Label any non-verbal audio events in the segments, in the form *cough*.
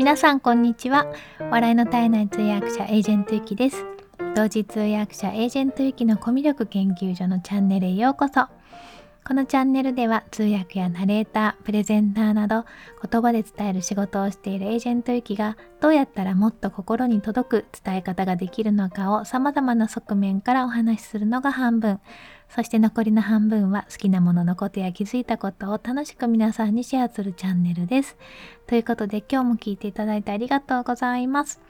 皆さんこんにちは。笑いの絶えない通訳者エージェントゆきです。同時通訳者エージェントゆきのコミュ力研究所のチャンネルへようこそ。このチャンネルでは通訳やナレーター、プレゼンターなど言葉で伝える仕事をしているエージェントゆきがどうやったらもっと心に届く伝え方ができるのかを様々な側面からお話しするのが半分。そして残りの半分は好きなもののことや気づいたことを楽しく皆さんにシェアするチャンネルです。ということで今日も聞いていただいてありがとうございます。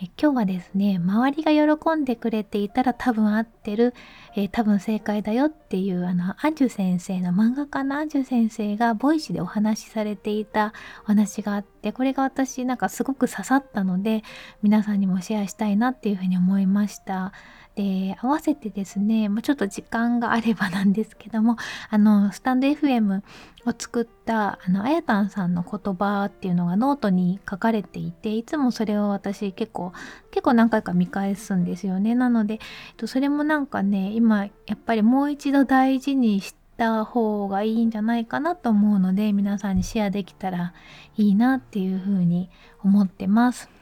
え今日はですね周りが喜んでくれていたら多分合ってる、えー、多分正解だよっていうあのアンジュ先生の漫画家のアンジュ先生がボイシでお話しされていたお話があってこれが私なんかすごく刺さったので皆さんにもシェアしたいなっていうふうに思いました。で合わせてですねもうちょっと時間があればなんですけどもあのスタンド FM を作ったあのあやたんさんの言葉っていうのがノートに書かれていていつもそれを私結構結構何回か見返すんですよねなのでそれもなんかね今やっぱりもう一度大事にした方がいいんじゃないかなと思うので皆さんにシェアできたらいいなっていうふうに思ってます。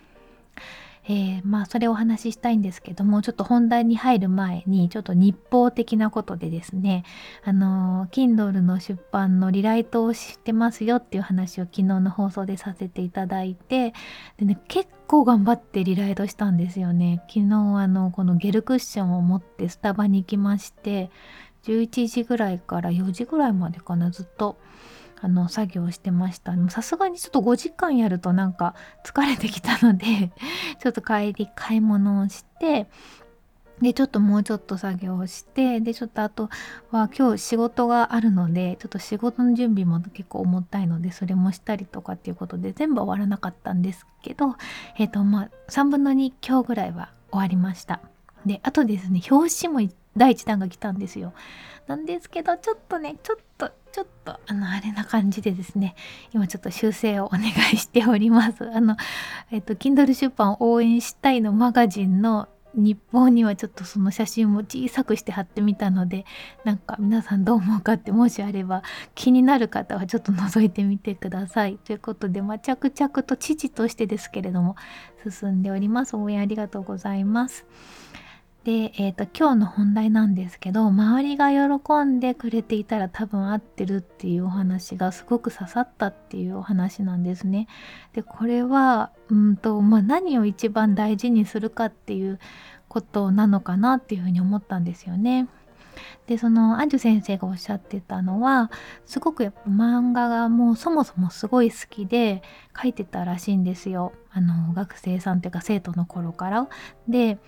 えー、まあそれをお話ししたいんですけどもちょっと本題に入る前にちょっと日報的なことでですねあの Kindle の出版のリライトをしてますよっていう話を昨日の放送でさせていただいてでね結構頑張ってリライトしたんですよね。昨日あのこのゲルクッションを持ってスタバに行きまして11時ぐらいから4時ぐらいまでかなずっとあの作業してました。さすがにちょっと5時間やるとなんか疲れてきたので *laughs* ちょっと帰り買い物をしてでちょっともうちょっと作業をしてでちょっとあとは今日仕事があるのでちょっと仕事の準備も結構重たいのでそれもしたりとかっていうことで全部終わらなかったんですけどえっ、ー、とまあ3分の2今日ぐらいは終わりました。であとですね表紙も第1弾が来たんですよなんですけどちょっとねちょっとちょっとあのあれな感じでですね今ちょっと修正をお願いしております *laughs* あのえっと Kindle 出版応援したいのマガジンの日報にはちょっとその写真も小さくして貼ってみたのでなんか皆さんどう思うかってもしあれば気になる方はちょっと覗いてみてください。ということで、まあ、着々と父としてですけれども進んでおります。応援ありがとうございます。で、えーと、今日の本題なんですけど周りが喜んでくれていたら多分合ってるっていうお話がすごく刺さったっていうお話なんですね。でこれはうんと、まあ、何を一番大事にするかっていうことなのかなっていうふうに思ったんですよね。でそのアンジュ先生がおっしゃってたのはすごくやっぱ漫画がもうそもそもすごい好きで書いてたらしいんですよあの学生さんっていうか生徒の頃から。で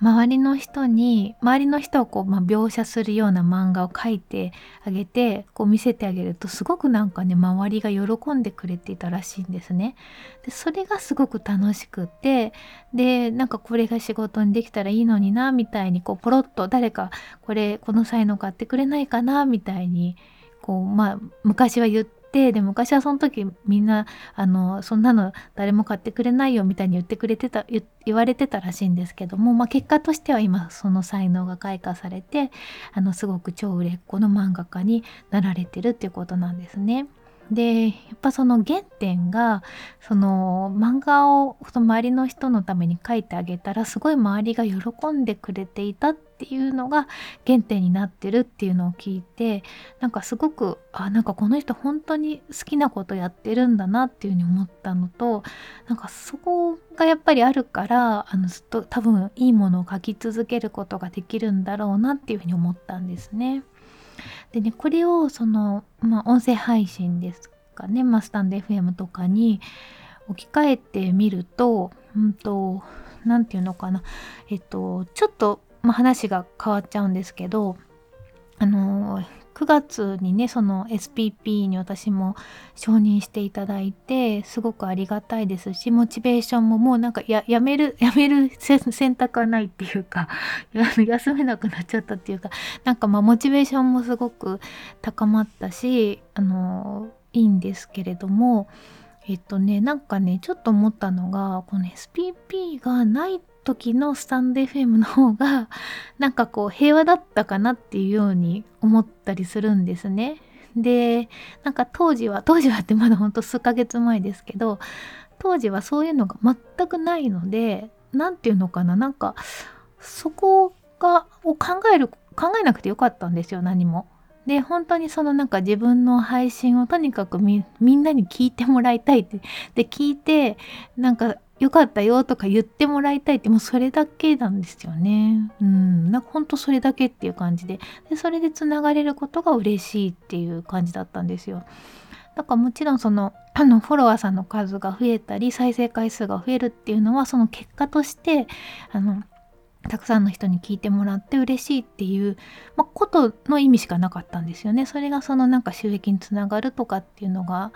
周りの人に周りの人をこう、まあ、描写するような漫画を描いてあげてこう見せてあげるとすごくなんかね周りが喜んでくれていたらしいんですね。でそれがすごく楽しくてでなんかこれが仕事にできたらいいのになみたいにこうポロッと誰かこれこの才能買ってくれないかなみたいにこうまあ昔は言っててで昔はその時みんなあのそんなの誰も買ってくれないよみたいに言ってくれてた言われてたらしいんですけども、まあ、結果としては今その才能が開花されてあのすごく超売れっ子の漫画家になられてるっていうことなんですね。でやっぱその原点がその漫画をその周りの人のために書いてあげたらすごい周りが喜んでくれていたってていうのが原点になってるっていうのを聞いてなんかすごくあなんかこの人本当に好きなことやってるんだなっていうふうに思ったのとなんかそこがやっぱりあるからあのずっと多分いいものを書き続けることができるんだろうなっていうふうに思ったんですね。でねこれをその、まあ、音声配信ですかね、まあ、スタンド FM とかに置き換えてみるとうんと何て言うのかなえっとちょっと、まあ、話が変わっちゃうんですけどあの9月にねその SPP に私も承認していただいてすごくありがたいですしモチベーションももうなんかややめる *laughs* やめる選択はないっていうか *laughs* 休めなくなっちゃったっていうかなんかまあモチベーションもすごく高まったしあのいいんですけれどもえっとねなんかねちょっと思ったのがこの SPP がないっ時のスタンド FM の方が *laughs* なんかこう平和だったかなっていうように思ったりするんですね。でなんか当時は当時はってまだほんと数ヶ月前ですけど当時はそういうのが全くないので何て言うのかななんかそこがを考える考えなくてよかったんですよ何も。で本当にそのなんか自分の配信をとにかくみんなに聞いてもらいたいってで聞いてなんかよかったよとか言ってもらいたいってもうそれだけなんですよね。うん、なんかほんとそれだけっていう感じででそれでつながれることが嬉しいっていう感じだったんですよ。だからもちろんそのあのフォロワーさんの数が増えたり再生回数が増えるっていうのはその結果としてあのたくさんの人に聞いてもらって嬉しいっていう、まあ、ことの意味しかなかったんですよね。それがそのなんか収益につながるとかっていうのが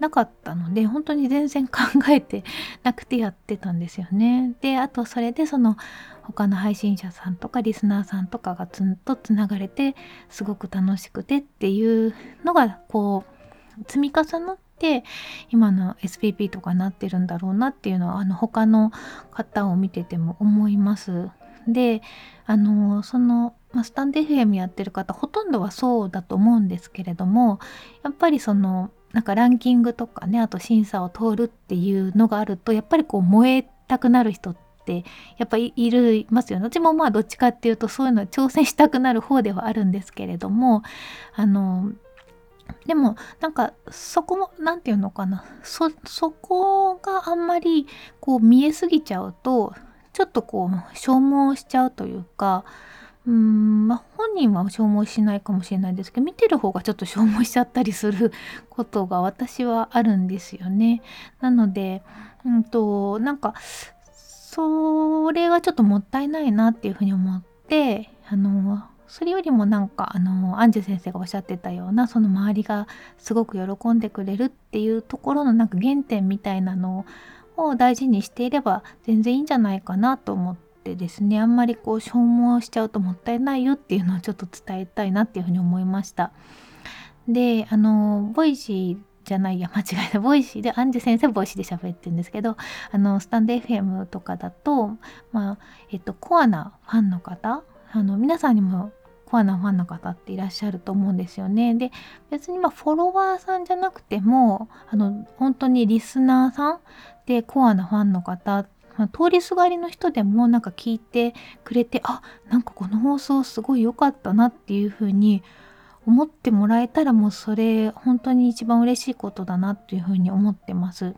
なかったので本当に全然考えて *laughs* なくてやってたんですよね。であとそれでその他の配信者さんとかリスナーさんとかがつんとつながれてすごく楽しくてっていうのがこう積み重なって今の SPP とかなってるんだろうなっていうのはあの他の方を見てても思います。であのその、スタンド FM やってる方ほとんどはそうだと思うんですけれどもやっぱりそのなんかランキングとかねあと審査を通るっていうのがあるとやっぱりこう燃えたくなる人ってやっぱりいるますよね。私もまあどっちかっていうとそういうの挑戦したくなる方ではあるんですけれどもあのでもなんかそこも何て言うのかなそこがあんまりこう見えすぎちゃうとちょっとこう消耗しちゃうというかうんまあ本人は消耗しないかもしれないですけど見てる方がちょっと消耗しちゃったりすることが私はあるんですよね。なのでうんとなんかそれがちょっともったいないなっていうふうに思ってあのそれよりもなんかあのアンジュ先生がおっしゃってたようなその周りがすごく喜んでくれるっていうところのなんか原点みたいなのを大事にしていれば全然いいんじゃないかなと思ってですねあんまりこう消耗しちゃうともったいないよっていうのをちょっと伝えたいなっていうふうに思いました。であのボイシーじゃないや間違えたボイシーでアンジュ先生ボイシーで喋ってるんですけどあのスタンド FM とかだとまあえっとコアなファンの方あの皆さんにもコアなファンの方っていらっしゃると思うんですよね。で別にまあフォロワーさんじゃなくてもあの本当にリスナーさんでコアなファンの方、通りすがりの人でもなんか聞いてくれてあなんかこの放送すごい良かったなっていう風に思ってもらえたらもうそれ本当に一番嬉しいことだなっていう風に思ってます。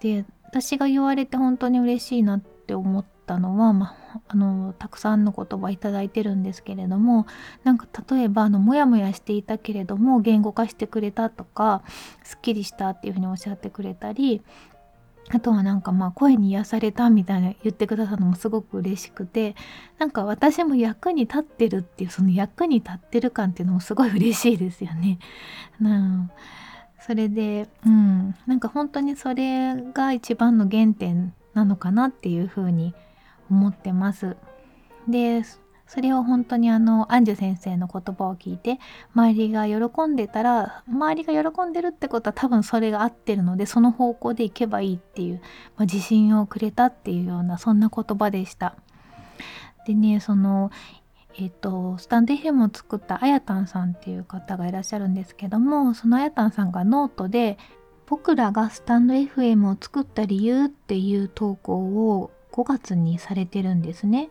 で私が言われて本当に嬉しいなって思ったのは、まあ、あのたくさんの言葉いただいてるんですけれどもなんか例えばあのモヤモヤしていたけれども言語化してくれたとかすっきりしたっていうふうにおっしゃってくれたりあとはなんかまあ声に癒されたみたいな言ってくださるのもすごく嬉しくてなんか私も役に立ってるっていうその役に立ってる感っていうのもすごい嬉しいですよね。うんそれでうんなんか本当にそれが一番の原点なのかなっていうふうに思ってます。でそれを本当にあのアンジュ先生の言葉を聞いて周りが喜んでたら周りが喜んでるってことは多分それが合ってるのでその方向でいけばいいっていう、まあ、自信をくれたっていうようなそんな言葉でした。でねそのえっ、とスタンデド FM を作ったあやたんさんっていう方がいらっしゃるんですけどもそのあやたんさんがノートで僕らがスタンド FM を作った理由っていう投稿を5月にされてるんですね。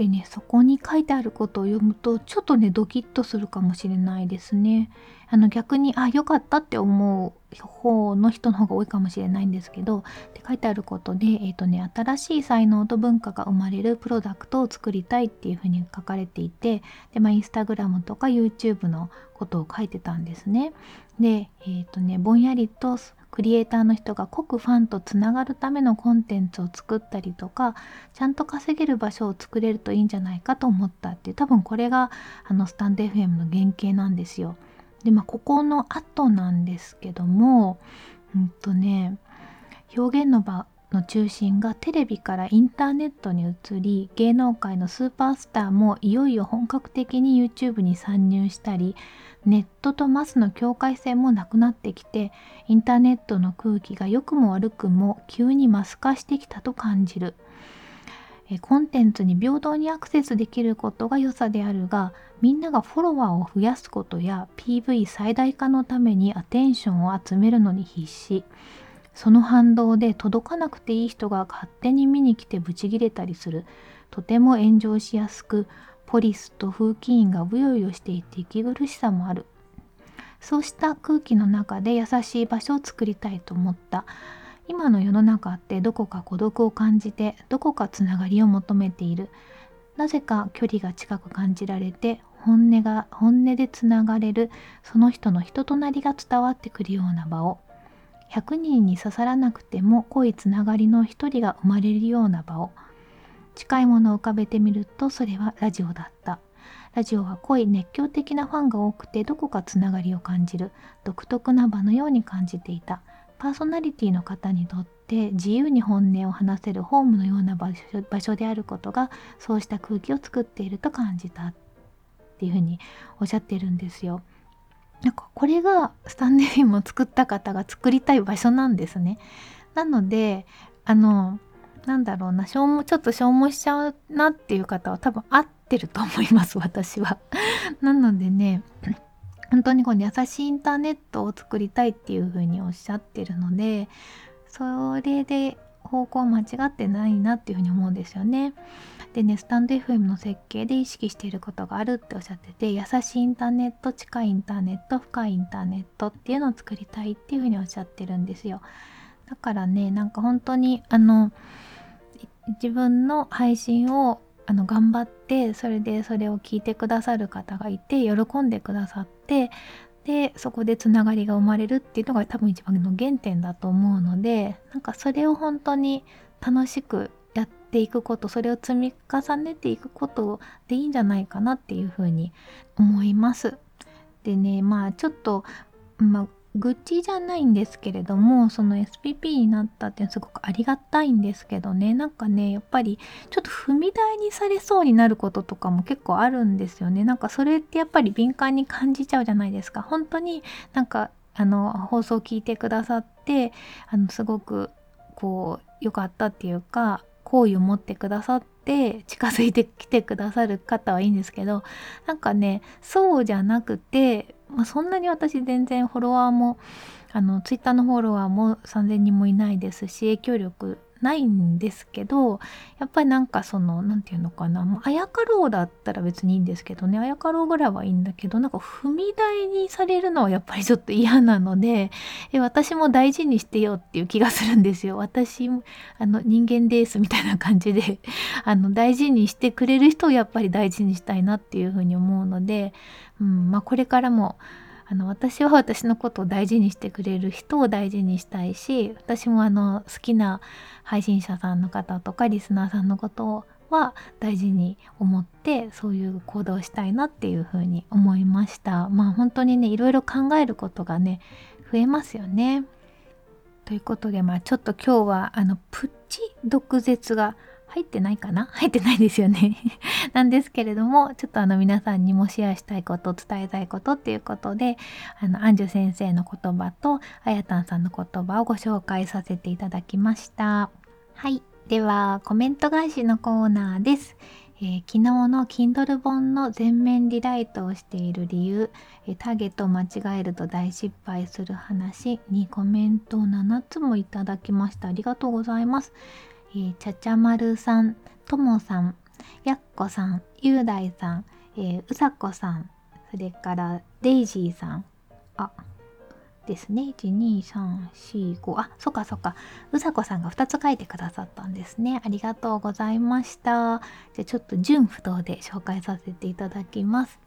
でねそこに書いてあることを読むとちょっとねドキッとするかもしれないですね。あの逆にあ良かったって思う方の人の方が多いかもしれないんですけどって書いてあることで、えーとね、新しい才能と文化が生まれるプロダクトを作りたいっていうふうに書かれていてで、まあ、インスタグラムとか YouTube のことを書いてたんですね。で、えーとね、ぼんやりとクリエイターの人が濃くファンとつながるためのコンテンツを作ったりとかちゃんと稼げる場所を作れるといいんじゃないかと思ったって多分これがあのスタンド FM の原型なんですよ。でまあここの後なんですけどもうんとね表現の場の中心がテレビからインターネットに移り芸能界のスーパースターもいよいよ本格的に YouTube に参入したりネットとマスの境界線もなくなってきてインターネットの空気が良くも悪くも急にマス化してきたと感じる。コンテンツに平等にアクセスできることが良さであるがみんながフォロワーを増やすことや PV 最大化のためにアテンションを集めるのに必死。その反動で届かなくていい人が勝手に見に来てブチギレたりする。とても炎上しやすくポリスと風紀員がブヨブヨしていて息苦しさもある。そうした空気の中で優しい場所を作りたいと思った。今の世の中ってどこか孤独を感じてどこかつながりを求めている。なぜか距離が近く感じられて本音が本音でつながれるその人の人となりが伝わってくるような場を。100人に刺さらなくても濃いつながりの一人が生まれるような場を。近いものを浮かべてみるとそれはラジオだった。ラジオは濃い熱狂的なファンが多くてどこかつながりを感じる。独特な場のように感じていた。パーソナリティの方にとって自由に本音を話せるホームのような場所場所であることがそうした空気を作っていると感じたっていうふうにおっしゃってるんですよ。なんかこれがスタンデリンも作った方が作りたい場所なんですね。なのであのなんだろうな消耗ちょっと消耗しちゃうなっていう方は多分合ってると思います私は。なのでね本当にこの優しいインターネットを作りたいっていうふうにおっしゃってるのでそれで方向間違ってないなっていうふうに思うんですよね。でねスタンド FM の設計で意識していることがあるっておっしゃってて優しいインターネット近いインターネット深いインターネットっていうのを作りたいっていうふうにおっしゃってるんですよ。だからねなんか本当にあの自分の配信をあの頑張ってそれでそれを聞いてくださる方がいて喜んでくださってでそこでつながりが生まれるっていうのが多分一番の原点だと思うのでなんかそれを本当に楽しくやっていくことそれを積み重ねていくことでいいんじゃないかなっていうふうに思います。でねまあちょっと、まあ、愚痴じゃないんですけれどもその SPP になったってすごくありがたいんですけどね。なんかねやっぱりちょっと踏み台にされそうになることとかも結構あるんですよね。なんかそれってやっぱり敏感に感じちゃうじゃないですか。本当になんかあの放送を聞いてくださってあのすごくこう良かったっていうか好意を持ってくださって近づいてきてくださる方はいいんですけどなんかねそうじゃなくてまあ、そんなに私全然フォロワーもあのツイッターのフォロワーも3,000人もいないですし影響力ないんですけどやっぱりなんかその何て言うのかなあやかろうだったら別にいいんですけどねあやかろうぐらいはいいんだけどなんか踏み台にされるのはやっぱりちょっと嫌なのでえ私も大事にしてよっていう気がするんですよ。私あの人間ですみたいな感じで *laughs* あの大事にしてくれる人をやっぱり大事にしたいなっていうふうに思うので、うんまあ、これからもあの私は私のことを大事にしてくれる人を大事にしたいし私もあの好きな配信者さんの方とかリスナーさんのことは大事に思ってそういう行動をしたいなっていうふうに思いました。まあ本当にねいろいろ考えることがね増えますよね。ということでまあちょっと今日はあのプチ毒舌が入ってないかな？*laughs* 入ってないですよね *laughs* なんですけれども、ちょっとあの皆さんにもシェアしたいこと、伝えたいことっていうことで、あの、アンジュ先生の言葉と、あやたんさんの言葉をご紹介させていただきました。はい。では、コメント返しのコーナーです。えー、昨日の Kindle 本の全面リライトをしている理由、えー、ターゲットを間違えると大失敗する話にコメントを7つもいただきました。ありがとうございます。えー、ちゃちゃまるさん、ともさん、やっこさん、ゆうだいさん、えー、うさこさん、それからデイジーさん、あ、ですね。1、2、3、4、5。あ、そっかそっか。うさこさんが2つ書いてくださったんですね。ありがとうございました。じゃあちょっと順不動で紹介させていただきます。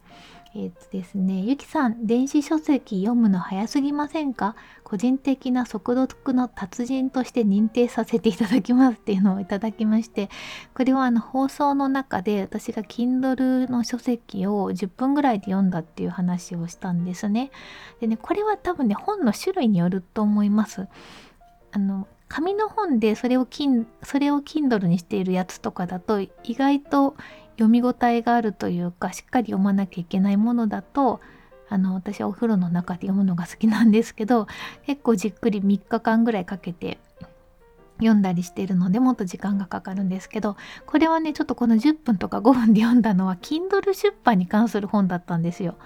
えっ、とですね、ゆきさん、電子書籍読むの早すぎませんか？個人的な速読の達人として認定させていただきますっていうのをいただきまして、これはあの放送の中で私が Kindle の書籍を10分ぐらいで読んだっていう話をしたんですね。でね、これは多分ね、本の種類によると思います。あの、紙の本でそれをキンそれを Kindle にしているやつとかだと意外と読み応えがあるというかしっかり読まなきゃいけないものだとあの私はお風呂の中で読むのが好きなんですけど結構じっくり3日間ぐらいかけて読んだりしてるのでもっと時間がかかるんですけどこれはねちょっとこの10分とか5分で読んだのは Kindle 出版に関する本だったんですよ。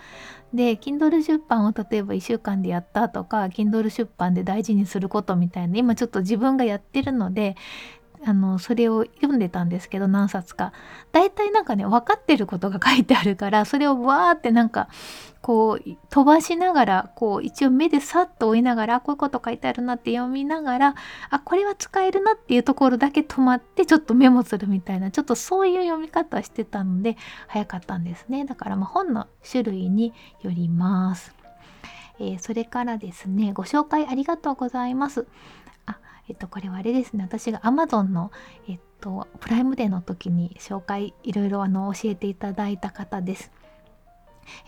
で Kindle 出版を例えば1週間でやったとか Kindle 出版で大事にすることみたいな今ちょっと自分がやってるのであのそれを読んでたんですけど何冊か大体なんかね分かってることが書いてあるからそれをわーってなんかこう飛ばしながらこう一応目でさっと追いながらこういうこと書いてあるなって読みながらあこれは使えるなっていうところだけ止まってちょっとメモするみたいなちょっとそういう読み方してたので早かったんですねだからま本の種類によります。えー、それからですねご紹介ありがとうございます。えっと、これはあれですね。私が Amazon の、えっと、プライムデーの時に紹介いろいろあの教えていただいた方です。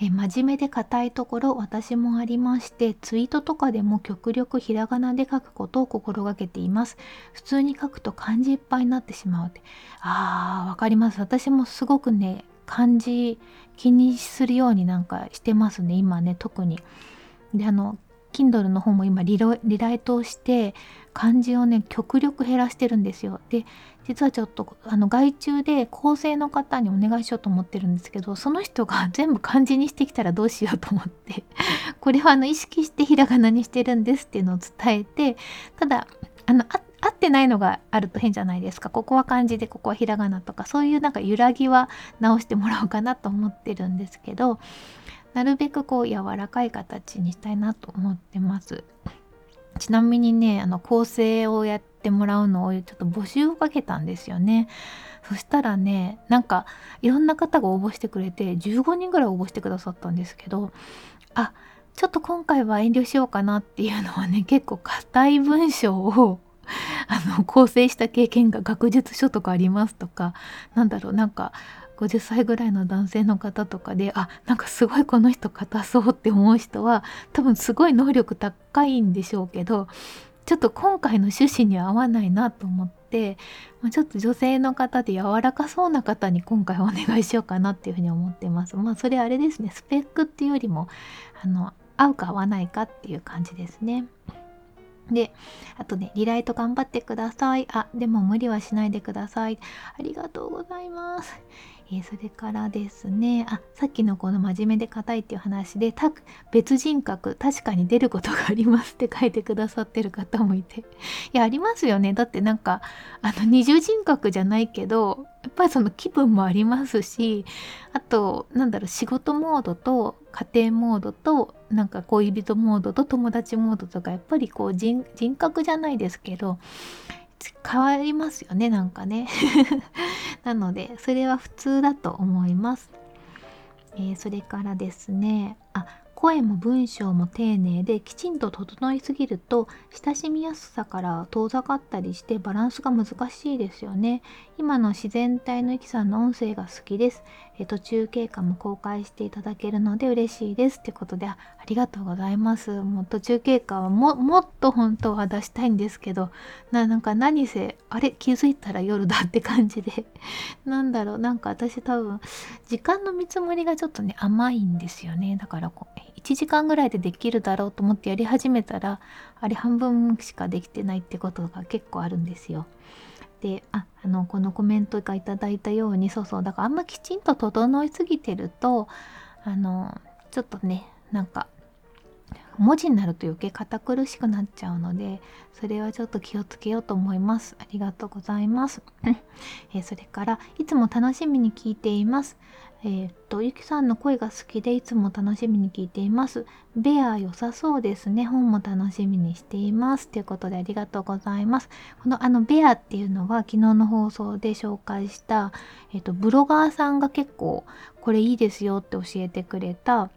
え真面目で硬いところ私もありましてツイートとかでも極力ひらがなで書くことを心がけています。普通に書くと漢字いっぱいになってしまうって。あーわかります。私もすごくね漢字気にするようになんかしてますね今ね特に。であの Kindle の方も今リライトをして漢字をね極力減らしてるんですよ。で実はちょっとあの外注で構成の方にお願いしようと思ってるんですけどその人が *laughs* 全部漢字にしてきたらどうしようと思って *laughs* これはあの意識してひらがなにしてるんですっていうのを伝えてただあの合ってないのがあると変じゃないですかここは漢字でここはひらがなとかそういうなんか揺らぎは直してもらおうかなと思ってるんですけどなるべくこう柔らかい形にしたいなと思ってます。ちなみにねあの構成をやってもらうのをちょっと募集をかけたんですよね。そしたらねなんかいろんな方が応募してくれて15人ぐらい応募してくださったんですけどあちょっと今回は遠慮しようかなっていうのはね *laughs* 結構硬い文章をあの構成した経験が学術書とかありますとかなんだろうなんか50歳ぐらいの男性の方とかであなんかすごいこの人硬そうって思う人は多分すごい能力高いんでしょうけどちょっと今回の趣旨には合わないなと思って、まあ、ちょっと女性の方で柔らかそうな方に今回お願いしようかなっていうふうに思ってます。まあそれあれですねスペックっていうよりもあの合うか合わないかっていう感じですね。で、あとね、リライト頑張ってください。あ、でも無理はしないでください。ありがとうございます。え、それからですねあさっきのこの真面目で硬いっていう話で別人格確かに出ることがありますって書いてくださってる方もいて。いやありますよね。だってなんかあの二重人格じゃないけどやっぱりその気分もありますしあとなんだろう仕事モードと家庭モードとなんか恋人モードと友達モードとかやっぱりこう人格じゃないですけど変わりますよねなんかね *laughs* なのでそれは普通だと思います、えー、それからですねあ声も文章も丁寧できちんと整いすぎると親しみやすさから遠ざかったりしてバランスが難しいですよね。今の自然体のイキさんの音声が好きです。え途中経過も公開していただけるので嬉しいです。ってことでありがとうございます。もう途中経過はももっと本当は出したいんですけどななんか何せあれ気づいたら夜だって感じで *laughs* なんだろうなんか私多分時間の見積もりがちょっとね甘いんですよね。だからこう1時間ぐらいでできるだろうと思ってやり始めたらあれ半分しかできてないってことが結構あるんですよ。でああのこのコメントがいただいたようにそうそうだからあんまきちんと整いすぎてるとあのちょっとねなんか文字になると余計堅苦しくなっちゃうのでそれはちょっと気をつけようと思いますありがとうございます *laughs* えそれからいつも楽しみに聞いていますえー、っと、ゆきさんの声が好きでいつも楽しみに聞いています。ベア良さそうですね。本も楽しみにしています。ということでありがとうございます。このあのベアっていうのは昨日の放送で紹介した、えー、っと、ブロガーさんが結構これいいですよって教えてくれた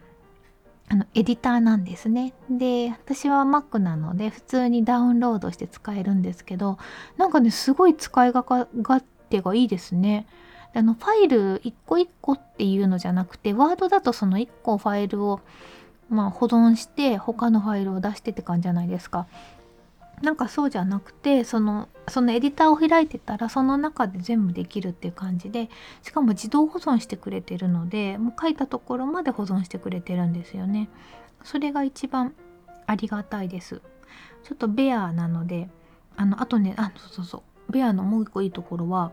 あのエディターなんですね。で、私は Mac なので普通にダウンロードして使えるんですけど、なんかね、すごい使い勝手がいいですね。あのファイル一個一個っていうのじゃなくてワードだとその1個ファイルをまあ保存して他のファイルを出してって感じじゃないですか。なんかそうじゃなくてそのそのエディターを開いてたらその中で全部できるっていう感じでしかも自動保存してくれてるのでもう書いたところまで保存してくれてるんですよね。それが一番ありがたいです。ちょっとベアなのであのあとねあそうそうそうベアのもう一個いいところは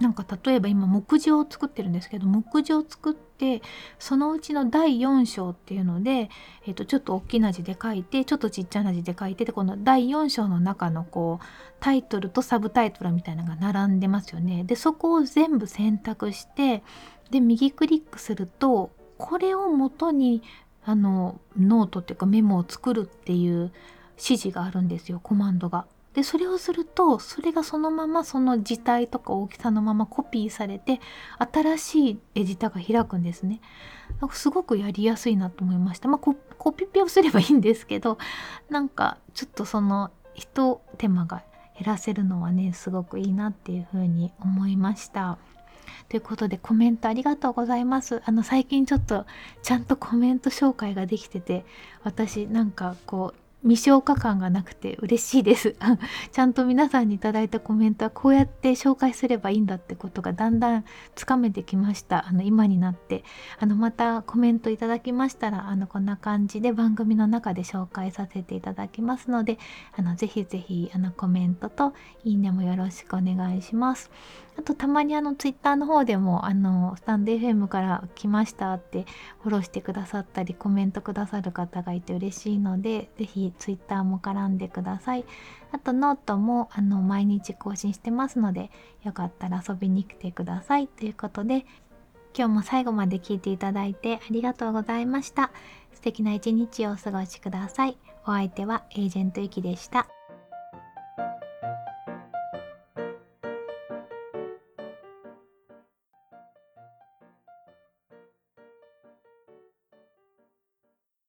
なんか例えば今目次を作ってるんですけど目次を作ってそのうちの第4章っていうので、えー、とちょっと大きな字で書いてちょっとちっちゃな字で書いてでこの第4章の中のこうタイトルとサブタイトルみたいなのが並んでますよね。でそこを全部選択してで右クリックするとこれを元にあのノートっていうかメモを作るっていう指示があるんですよコマンドが。でそれをするとそれがそのままその字体とか大きさのままコピーされて新しいエディターが開くんですね。すごくやりやすいなと思いました。まあココピペをすればいいんですけどなんかちょっとその一手間が減らせるのはねすごくいいなっていうふうに思いました。ということでコメントありがとうございます。あの最近ちょっとちゃんとコメント紹介ができてて私なんかこう未消化感がなくて嬉しいです。*laughs* ちゃんと皆さんに頂いたコメントはこうやって紹介すればいいんだってことがだんだんつかめてきました。あの今になって。あのまたコメントいただきましたらあのこんな感じで番組の中で紹介させていただきますのであのぜひぜひあのコメントといいねもよろしくお願いします。あとたまにあのツイッターの方でもあのスタンド FM から来ましたってフォローしてくださったりコメントくださる方がいて嬉しいのでぜひツイッターも絡んでください。あとノートもあの毎日更新してますのでよかったら遊びに来てください。ということで今日も最後まで聞いていただいてありがとうございました。素敵な一日をお過ごしください。お相手はエージェントゆきでした。